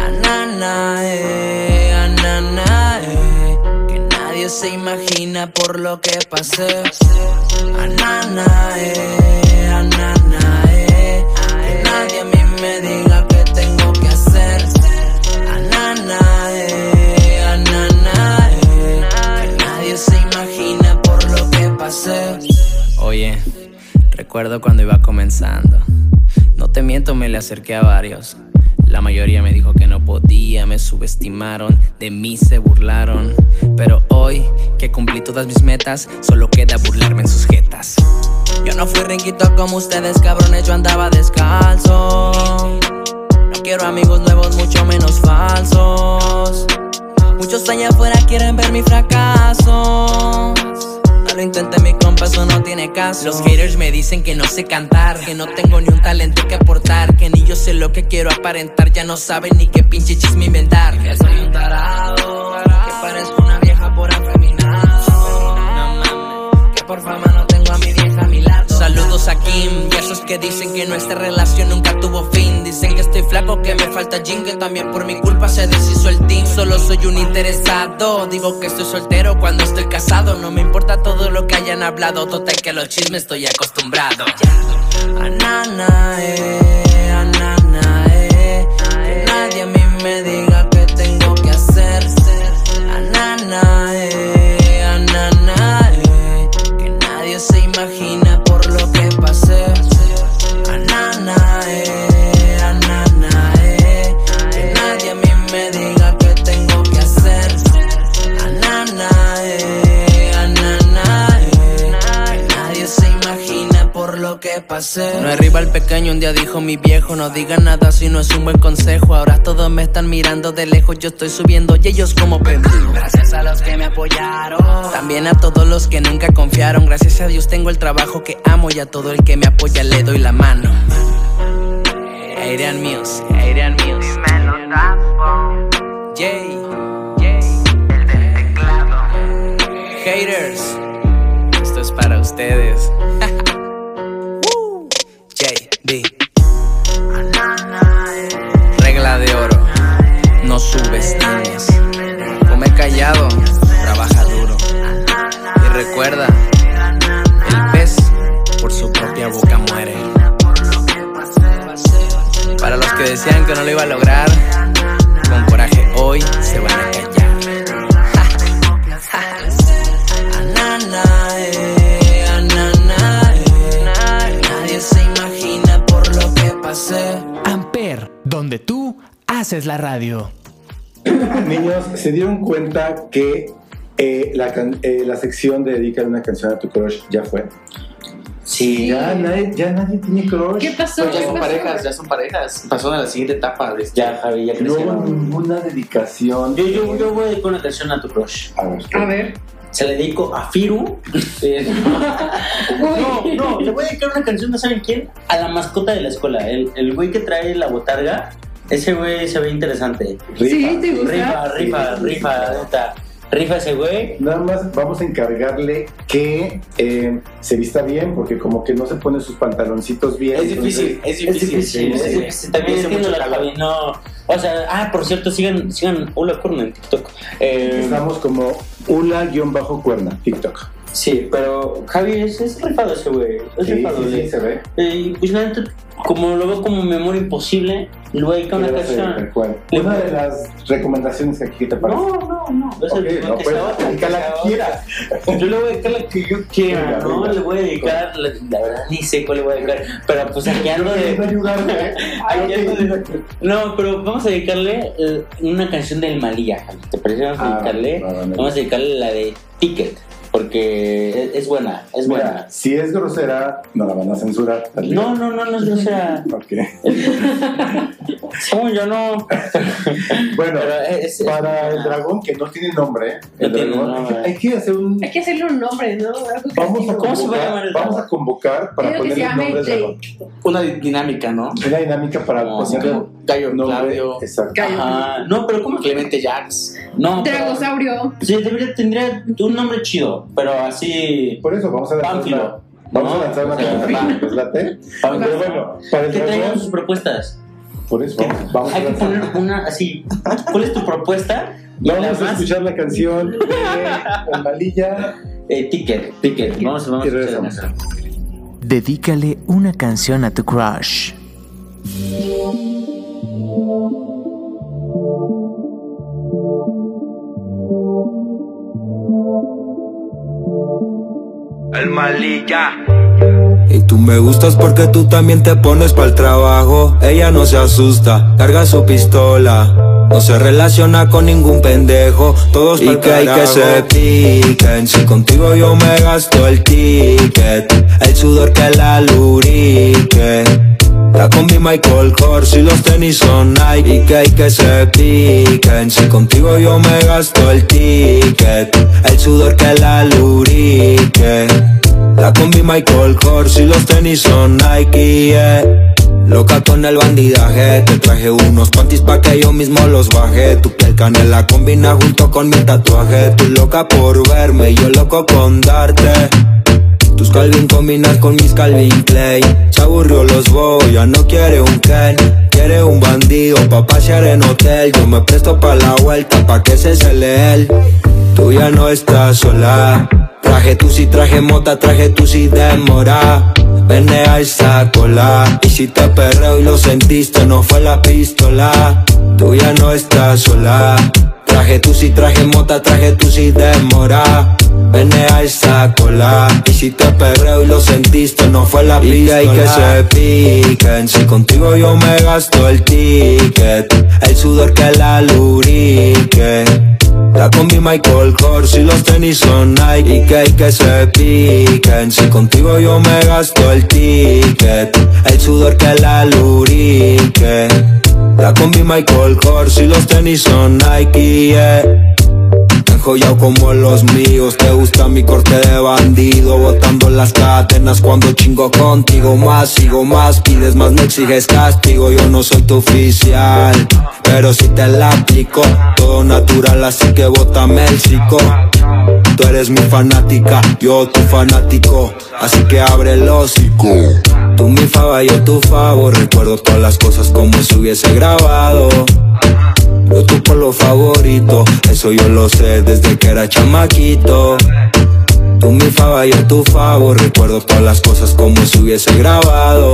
Anana, eh, anana, eh. Que nadie se imagina por lo que pasé. Anana, eh, anana, eh. Que nadie me recuerdo cuando iba comenzando. No te miento, me le acerqué a varios. La mayoría me dijo que no podía, me subestimaron, de mí se burlaron. Pero hoy que cumplí todas mis metas, solo queda burlarme en sus jetas. Yo no fui rinquito como ustedes, cabrones, yo andaba descalzo. No quiero amigos nuevos, mucho menos falsos. Muchos allá afuera quieren ver mi fracaso. Lo intenté, mi compa, eso no tiene caso. Los haters me dicen que no sé cantar, que no tengo ni un talento que aportar, que ni yo sé lo que quiero aparentar. Ya no saben ni qué pinche chisme inventar. Que soy un tarado, que parezco una vieja por afeminado. No mames, que por fama no Saludos a Kim y esos que dicen que nuestra relación nunca tuvo fin. Dicen que estoy flaco, que me falta gym, que también por mi culpa se deshizo el team. Solo soy un interesado. Digo que estoy soltero cuando estoy casado. No me importa todo lo que hayan hablado. Total que a los chismes estoy acostumbrado. Anana, eh, anana, eh. Que nadie a mí me diga pasé. No es rival pequeño, un día dijo mi viejo, no digan nada si no es un buen consejo. Ahora todos me están mirando de lejos, yo estoy subiendo y ellos como pendejos. Gracias a los que me apoyaron. También a todos los que nunca confiaron. Gracias a Dios tengo el trabajo que amo y a todo el que me apoya le doy la mano. Adrian Mills, Adrian Mills. Jay, Haters, esto es para ustedes. No subestimes. Come callado, trabaja duro. Y recuerda, el pez por su propia boca muere. Para los que decían que no lo iba a lograr, con coraje hoy se van a callar. Eh, eh. Nadie se imagina por lo que pasé. Amper, donde tú haces la radio. Niños, ¿se dieron cuenta que eh, la, eh, la sección de Dedícale una canción a tu crush ya fue? Sí. Ya nadie, ya nadie tiene crush. ¿Qué pasó? Pues ya ¿Qué son pasó? parejas, ya son parejas. Pasó a la siguiente etapa. De este. Ya, Javi, ya No hubo ninguna dedicación. Yo, yo, yo voy a dedicar una canción a tu crush. A ver, A ver. Se la dedico a Firu. Eh, no, no, le voy a dedicar una canción, ¿no saben quién? A la mascota de la escuela. El, el güey que trae la botarga. Ese güey se ve interesante. Sí, te gusta. Rifa, rifa, rifa, neta. Rifa ese güey. Nada más vamos a encargarle que eh, se vista bien, porque como que no se pone sus pantaloncitos bien. Es difícil, es difícil. Es difícil, sí, es sí. difícil. También entiendo la. Javi, no. O sea, ah, por cierto, sigan, sigan Ula Kurna en TikTok. Eh, Estamos como Ula-cuerna, TikTok. Sí, pero Javi es, es rifado ese güey. Es Sí, rifado, sí, sí, se ve. Eh, pues la neta, como lo veo como memoria imposible, le voy a una Y canción. Una de las recomendaciones que aquí ¿qué te parece. No, no, no. Es Ok, el no que puedes dedicar la que quieras. Yo le voy a dedicar la que yo quiera, ¿no? venga. Le voy a dedicar, la, la verdad ni sé cuál le voy a dedicar, pero pues aquí ando de... Quiero ayudarme, ¿eh? Aquí de- No, pero vamos a dedicarle eh, una canción del Javi. ¿te parece? Vamos a Ah, dedicarle, me vamos a dedicarle la de Ticket, porque es, es buena, es Mira, buena. si es grosera, no la van a censurar. también. No, no, no, no es grosera. Ok. Según yo no. Bueno, Pero es- es para buena. el dragón que no tiene nombre, el No tiene dragón, nombre. hay que hacer un. Hay que hacerle un nombre, ¿no? Algo Vamos a creativo. ¿Cómo se va a convocar, llamar el vamos a convocar para Quiero que se ponerle llame nombre al dragón. Jake. Una dinámica, ¿no? Una dinámica para No, ponerle Gallo nombre. Claudio, Exacto. Ajá. No, pero ¿cómo que Clemente Jax. No, pero- Dragosaurio. Sí, debería, tendría un nombre chido, pero así. Por eso vamos a lanzar Pánfilo. vamos No. a lanzar una canción. ¿Les late? Pero bueno, para el Que traigan sus propuestas. por eso vamos, vamos a Hay que lanzar. poner una así. ¿Cuál es tu propuesta? Y Vamos a más. escuchar la canción de Malilla. Eh, ticket, ticket. Vamos, vamos a escuchar. Dedícale una canción a tu crush. El malilla. Y tú me gustas porque tú también te pones para el trabajo. Ella no se asusta, carga su pistola. No se relaciona con ningún pendejo. Todos y que hay que se piquen. Si contigo yo me gasto el ticket, el sudor que la lubrique. La combi Michael Kors y los tenis son Nike. Y que hay que se piquen. Si contigo yo me gasto el ticket El sudor que la lubrique La combi Michael Kors y los tenis son Nike. Loca con el bandidaje Te traje unos panties pa' que yo mismo los baje. Tu piel canela combina junto con mi tatuaje. Tú loca por verme yo loco con darte tus Calvin combinan con mis Calvin Clay Se aburrió los boy, ya no quiere un Ken. Quiere un bandido pa' pasear en hotel. Yo me presto pa' la vuelta pa' que se cele él. Tú ya no estás sola. Traje tu si traje mota, traje tu si demora Vene a esa cola. Y si te perreo y lo sentiste, no fue la pistola. Tú ya no estás sola Traje tu si traje mota, traje tu si demora Vene a esa cola. Y si te perreo y lo sentiste no fue la pistola Y que se piquen. Si contigo yo me gasto el ticket El sudor que la lubrique. La combi Michael Kors y los tenis son Nike. Y que hay que se piquen. Si contigo yo me gasto el ticket El sudor que la lubrique La combi Michael Kors y los tenis son Nike yeah. Enjollado como los míos, te gusta mi corte de bandido Botando las cadenas cuando chingo contigo Más, sigo más, pides más, me exiges castigo Yo no soy tu oficial, pero si te la aplico Todo natural, así que bótame el psico Tú eres mi fanática, yo tu fanático Así que abre el hocico Tú mi fava, yo tu favor Recuerdo todas las cosas como si hubiese grabado favorito, eso yo lo sé desde que era chamaquito. Tú mi fava, yo tu favor, recuerdo todas las cosas como si hubiese grabado.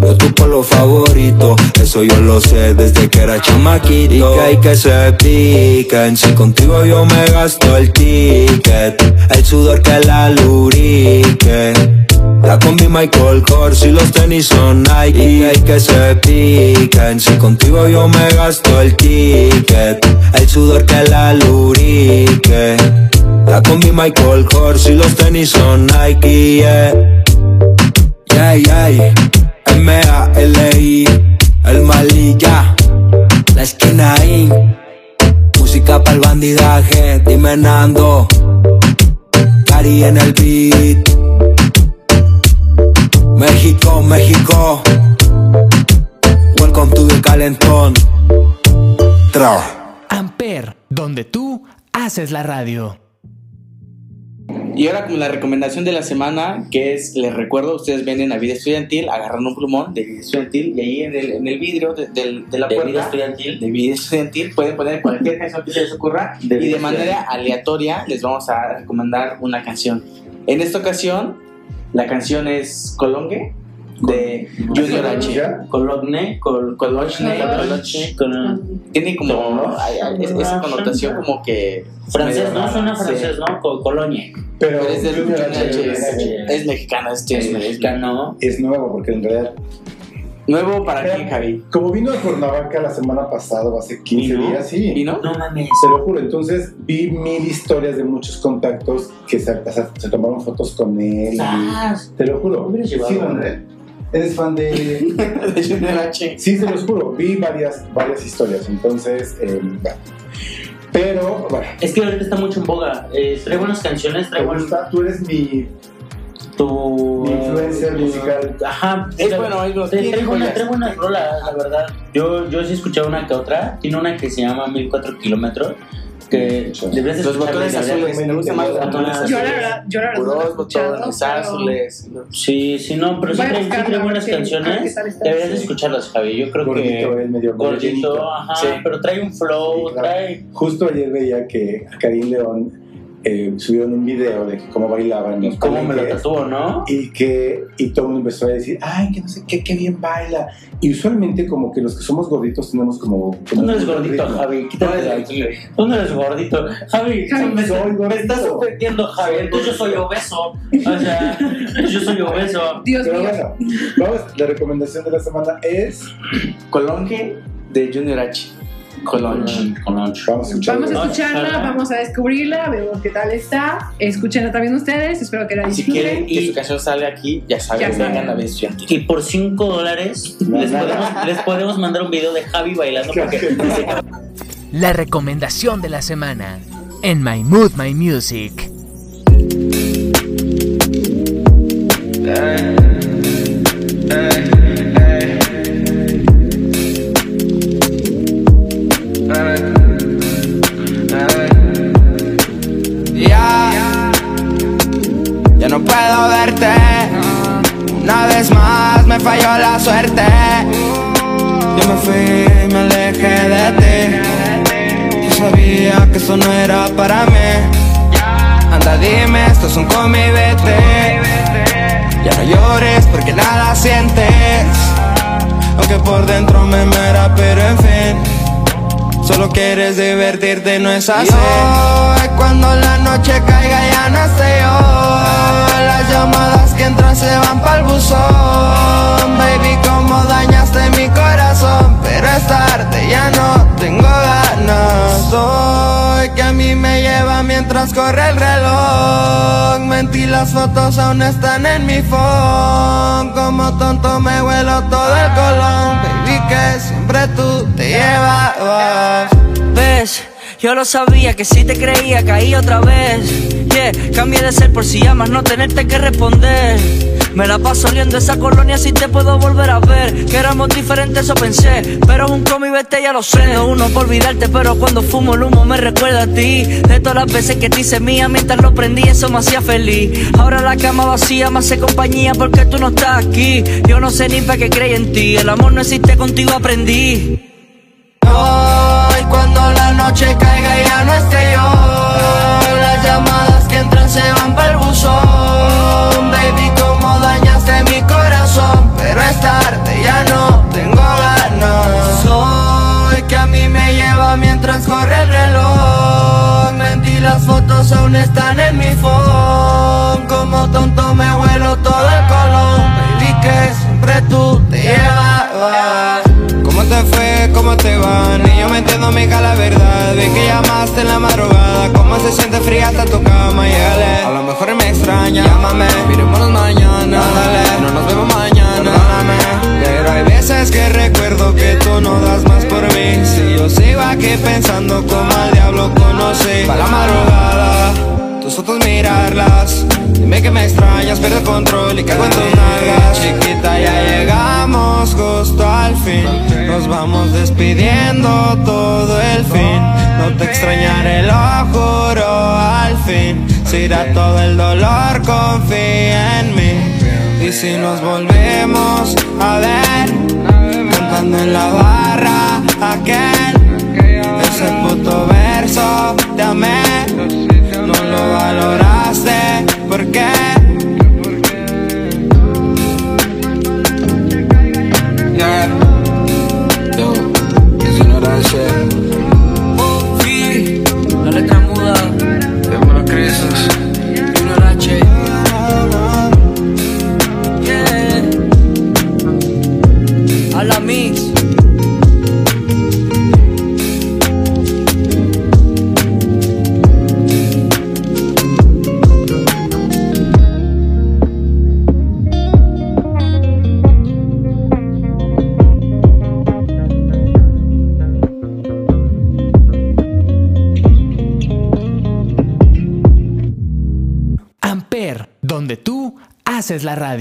Yo tu polo favorito, eso yo lo sé desde que era chamaquito. Y que se piquen, si contigo yo me gasto el ticket, el sudor que la lubrique. La combi Michael Kors y los tenis son Nike Y hay que se piquen Si contigo yo me gasto el ticket El sudor que la lubrique La combi Michael Kors y los tenis son Nike yeah. Yeah, yeah. M-A-L-I El Malilla La esquina ahí Música para el bandidaje Dime Nando Cari en el beat México, México. welcome to the calentón. Tra. Amper, donde tú haces la radio. Y ahora con la recomendación de la semana, que es, les recuerdo, ustedes vienen a Vida Estudiantil, agarran un plumón de Vida Estudiantil y ahí en el, en el vidrio de, del- de la ¿De puerta Vida Estudiantil? de Vida Estudiantil pueden poner cualquier canción que se les ocurra De y de manera aleatoria les vamos a recomendar una canción. En esta ocasión, la canción es Colongue de Junior H. Cologne, col, Cologne, Cologne. Tiene como esa connotación como que Francés, ¿no? Suena francés, ¿no? Co- Cologne. Pero Pero es del Junior H es, mexicano, Es mexicano. es nuevo porque en realidad Nuevo para ti, Javi. Como vino a Cuernavaca la semana pasada o hace 15 ¿Vino? días, sí. ¿Vino? No mames. Se lo juro, entonces vi mil historias de muchos contactos que se, o sea, se tomaron fotos con él. y- te lo juro. Sí, André. Eres fan de. de Junior H. Sí, se los juro. Vi varias, varias historias. Entonces, eh, bueno. Pero, bueno. Es que ahorita está mucho en boga. Eh, trae buenas canciones, trae ¿Te buen. gusta? Tú eres mi, Tu. mi influencer tu- musical. Ajá. Es bueno, es bueno. Trae, Tiene trae buena- joyas. trae buenas rolas, la verdad. Yo, yo sí he escuchado una que otra. Tiene una que se llama 1004 kilómetros. Que deberías Los botones azules, me gustan más los botones Ah, Yo azules. la verdad, yo la verdad Puros botones azules. Sí, sí, no, pero sí a buenas canciones. Deberías escucharlas, Javi. Yo creo que. él medio medio Gordito, ajá. Sí. Pero trae un flow. Justo ayer veía que a Karim León eh, subieron un video de que cómo bailaban. los Y cómo me lo tatúo, ¿no? y que y todo el mundo empezó a decir ay que no sé qué qué bien baila y usualmente como que los que somos gorditos tenemos como, Tú no eres gordito, ritmo. Javi. Quítate aquí. Tú no eres gordito. Javi, Javi, me, soy me gordito. estás ofendiendo, Javi. Entonces yo soy obeso. O sea, yo soy obeso. Dios pero mío. bueno vamos la recomendación de la semana es Colonge de Junior H. Lunch. vamos a escuchar Vamos a escucharla, escucharla. vamos a descubrirla, vemos qué tal está. Escúchenla también ustedes, espero que la Si disfruten. quieren que su canción salga aquí, ya saben, Ya saben. vengan a Estudiantil. Y por 5 dólares les podemos, les podemos mandar un video de Javi bailando porque La recomendación de la semana en My Mood My Music. Falló la suerte. Yo me fui, me alejé de ti. Yo sabía que eso no era para mí. Anda, dime, esto es un come y vete. Ya no llores porque nada sientes. Aunque por dentro me muera, pero en fin. Solo quieres divertirte, no es así. Hoy cuando la noche caiga ya no esté yo. A mí me lleva mientras corre el reloj. Mentí, las fotos aún están en mi phone. Como tonto me huelo todo el colón. Baby, que siempre tú te llevabas. Ves, yo lo sabía que si te creía caí otra vez. Yeah, cambié de ser por si llamas, no tenerte que responder. Me la paso oliendo esa colonia si te puedo volver a ver. Que éramos diferentes, eso pensé. Pero es un cómic, vete, ya lo sé. No uno por olvidarte, pero cuando fumo el humo me recuerda a ti. De todas las veces que te hice mía mientras lo prendí, eso me hacía feliz. Ahora la cama vacía me hace compañía porque tú no estás aquí. Yo no sé ni para qué creí en ti. El amor no existe, contigo aprendí. Hoy cuando la noche caiga ya no esté yo Las llamadas que entran se van pa'l buzón. Baby, como dañaste mi corazón Pero es tarde, ya no tengo ganas. Soy que a mí me lleva mientras corre el reloj. Mentí, las fotos aún están en mi phone. Como tonto me huelo todo el colón. Baby, que siempre tú te llevabas ¿Cómo te fue? ¿Cómo te va? Ni yo me entiendo, amiga, la verdad. Vi que llamaste en la madrugada. ¿Cómo se siente fría hasta tu cama? Llegale A lo mejor me extraña. Llámame. Mirémonos mañana. Dale. No nos vemos mañana. Perdóname. Pero hay veces que recuerdo que tú no das más por mí. Si yo sigo aquí pensando como al diablo conocí. Pa' la madrugada tus fotos mirarlas. Dime que me extrañas, pierdo el control y cago en tus nalgas. Chiquita, ya llegamos justo al fin estamos despidiendo todo el fin. No te extrañaré, lo juro al fin. Se irá todo el dolor, confía en mí. Y si nos volvemos a ver, cantando en la barra, aquel, ese puto verso, te amé. No lo valoraste, ¿por qué?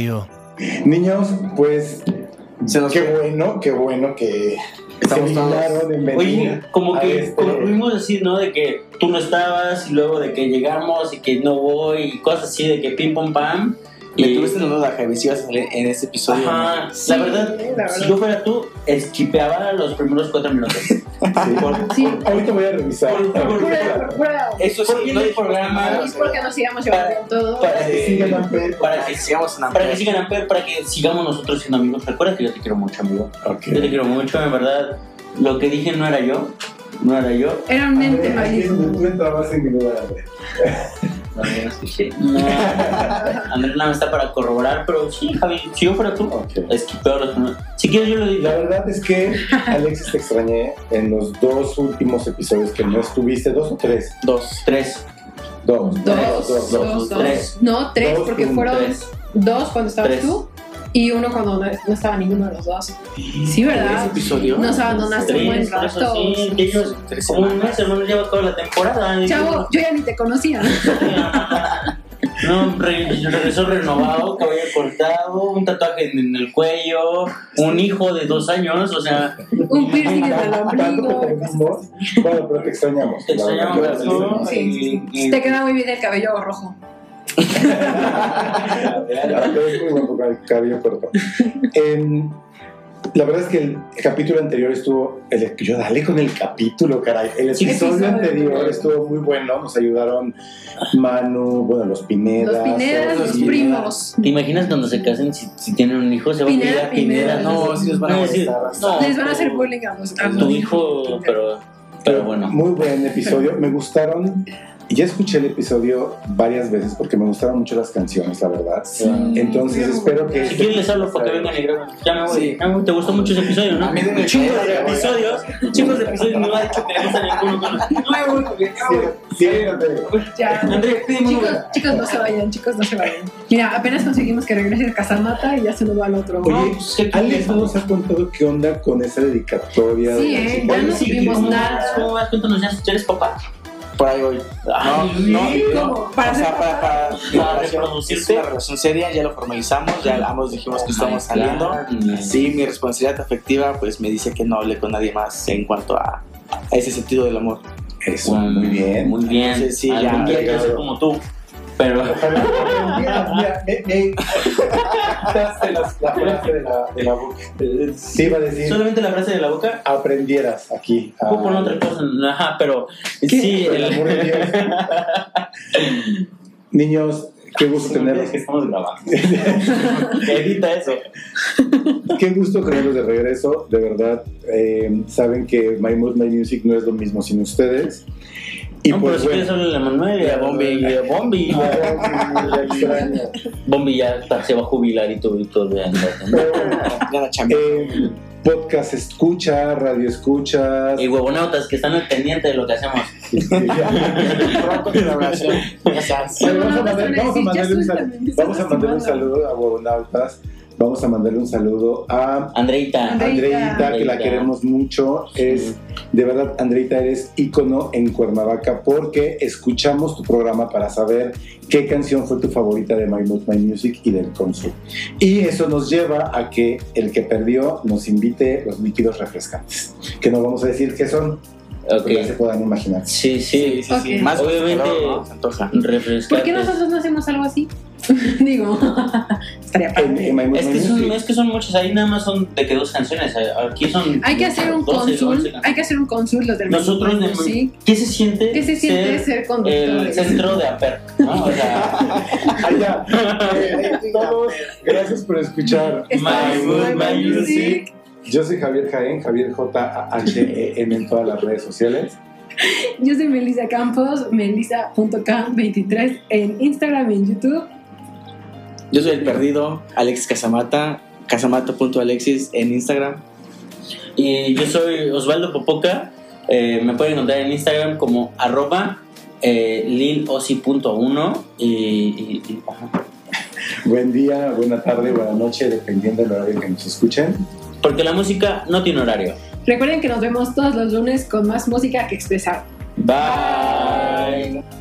Radio. Niños, pues qué bueno, qué bueno que Estamos se todos- en Oye, como que este- como pudimos decir, ¿no? De que tú no estabas y luego de que llegamos y que no voy y cosas así, de que pim pum pam. Me Y, tuviste en duda, Javi, si ibas a salir en este episodio. o no. ajá, la verdad, si yo fuera tú, esquipeaba los primeros cuatro minutos. Sí. Ahorita voy a revisar. Pura- Eso sí, no hay programa. Y porque nos sigamos llevando en todo. Para que sigan Amper. para que sigamos en para que sigan Amper, para que sigamos nosotros siendo amigos. Recuerda que yo te quiero mucho, amigo. Ok. Yo te quiero mucho, en verdad. Lo que dije no era yo, no era yo. Era un ente Aquí es maligno. donde tú entrabas en mi lugar, No, no escuché. No. Andrés nada más está para corroborar, pero sí, Javi, si yo fuera tú, esquipeo los primeros. Si quieres, yo lo digo. La verdad es que, Alexis, te extrañé en los dos últimos episodios que no estuviste, dos o tres. Dos. Tres. Dos. Dos, dos, dos, tres. No, tres, Dos, porque fueron tres. dos cuando estabas Tres. tú y uno cuando no, no estaba ninguno de los dos. Sí, ¿verdad? ¿Tres episodios? Nos abandonaste un buen rato. sí, que ellos, Tres como un mes, hermano, lleva toda la temporada. Chavo, yo ya ni te conocía. No, re- regresó renovado, cabello cortado, un tatuaje en, en el cuello, un hijo de dos años, o sea, Un piercing en el ombligo. Bueno, pero te extrañamos. te extrañamos mucho. Sí. Te queda muy bien el cabello rojo. La verdad es que el capítulo anterior estuvo. El, yo dale con el capítulo, caray. El episodio anterior estuvo muy bueno. Nos ayudaron Manu, bueno, los Pinedas. Los Pinedas, los y- primos. ¿Te imaginas cuando se casen si, si tienen un hijo? Se va Pineda, a pedir a Pineda. Pineda. No, sí les van a no, decir, molestar no, Les van a hacer bullying a los Tu los- hijo, pero, pero bueno. Muy buen episodio. Me gustaron. Ya escuché el episodio varias veces porque me gustaron mucho las canciones, la verdad. Entonces espero que. Si quieres les hablo para que vengan y graben. Ya me voy. Sí. Ya me voy. ¿Te gustó mucho ese episodio, no? A mí de Chingos de episodios. Chingos de episodios. No ha dicho que le gusta ninguno. No me voy porque ya voy. Siéntate. Ya. André, Chicos, chicos, no se vayan, chicos, no se vayan. Mira, apenas conseguimos que regrese a Casamata y ya se nos va al otro. Oye, pues, ¿qué Alex no nos ha contado qué onda con esa dedicatoria. Sí, eh, ya no Sí, supimos ¿cómo nada. ¿Cómo vas? Cuéntanos ya, ¿tú eres papá? Por ahí voy. Ay, no, no, no. Para o sea, ser para, para, Para es reproducirte. una relación seria, ya lo formalizamos, ya ambos dijimos que estamos saliendo. Sí, mi responsabilidad afectiva pues me dice que no hable con nadie más en cuanto a, a ese sentido del amor. Eso, muy bien. Muy bien. Sí, sí, ya, como tú. Pero. Mira, mira, me, me quitaste las- la frase de la, de la boca. Sí, iba a decir, Solamente la frase de la boca. aprendieras aquí. a- Puedo poner otra cosa. Ajá, pero. ¿Qué? Sí, el amor de Dios. Niños, qué gusto tenerlos. Es que estamos grabando. Edita eso. Qué gusto tenerlos de regreso. De verdad, eh, saben que My Mood, My Music no es lo mismo sin ustedes. Y no, pero pues si quieres bueno. hablarle a Manuel y a Bombi. Y a Bombi. Bombi ya está- se va a jubilar y todo. Y todo ya, Pero la eh, podcast escucha, radio escuchas. Y huevonautas que están al pendiente de lo que hacemos. Pronto colaboración. Vamos, a mandar- vamos a Sí, ya mandarle un, saludo a Huevonautas, Vamos a mandarle un saludo a Andreita. Andreita, que la Andreita. queremos mucho. Es de verdad, Andreita, eres ícono en Cuernavaca porque escuchamos tu programa para saber qué canción fue tu favorita de My Mood, My Music y del Consul. Y eso nos lleva a que el que perdió nos invite los líquidos refrescantes, que no vamos a decir qué son. porque ya se puedan imaginar. Sí, sí, sí. Más Obviamente, calor. ¿Por qué nosotros no hacemos algo así? Digo, estaría padre. My Es My que, son, es que son muchos, ahí nada más son de que dos canciones. Aquí son. Hay que hacer un 12, 11 consul, hay que hacer un consul los del Nosotros, de- sí. ¿qué se siente? ¿Qué se siente ser el conductores? centro de APER? ¿no? O sea, ya. Eh, todos, gracias por escuchar My Mood, My Music. Yo soy Javier Jaén, Javier J-H-E-N en todas las redes sociales. Yo soy Melissa Campos, melissa.k23 en Instagram y en YouTube. Yo soy el perdido, Alex Casamata, casamato.alexis en Instagram. Y yo soy Osvaldo Popoca. eh, me pueden encontrar en Instagram como arroba eh, lilosi.1 y, y-. Buen día, buena tarde, buena noche, dependiendo del horario que nos escuchen. porque la música no tiene horario. Recuerden que nos vemos todos los lunes con más música que expresar. Bye.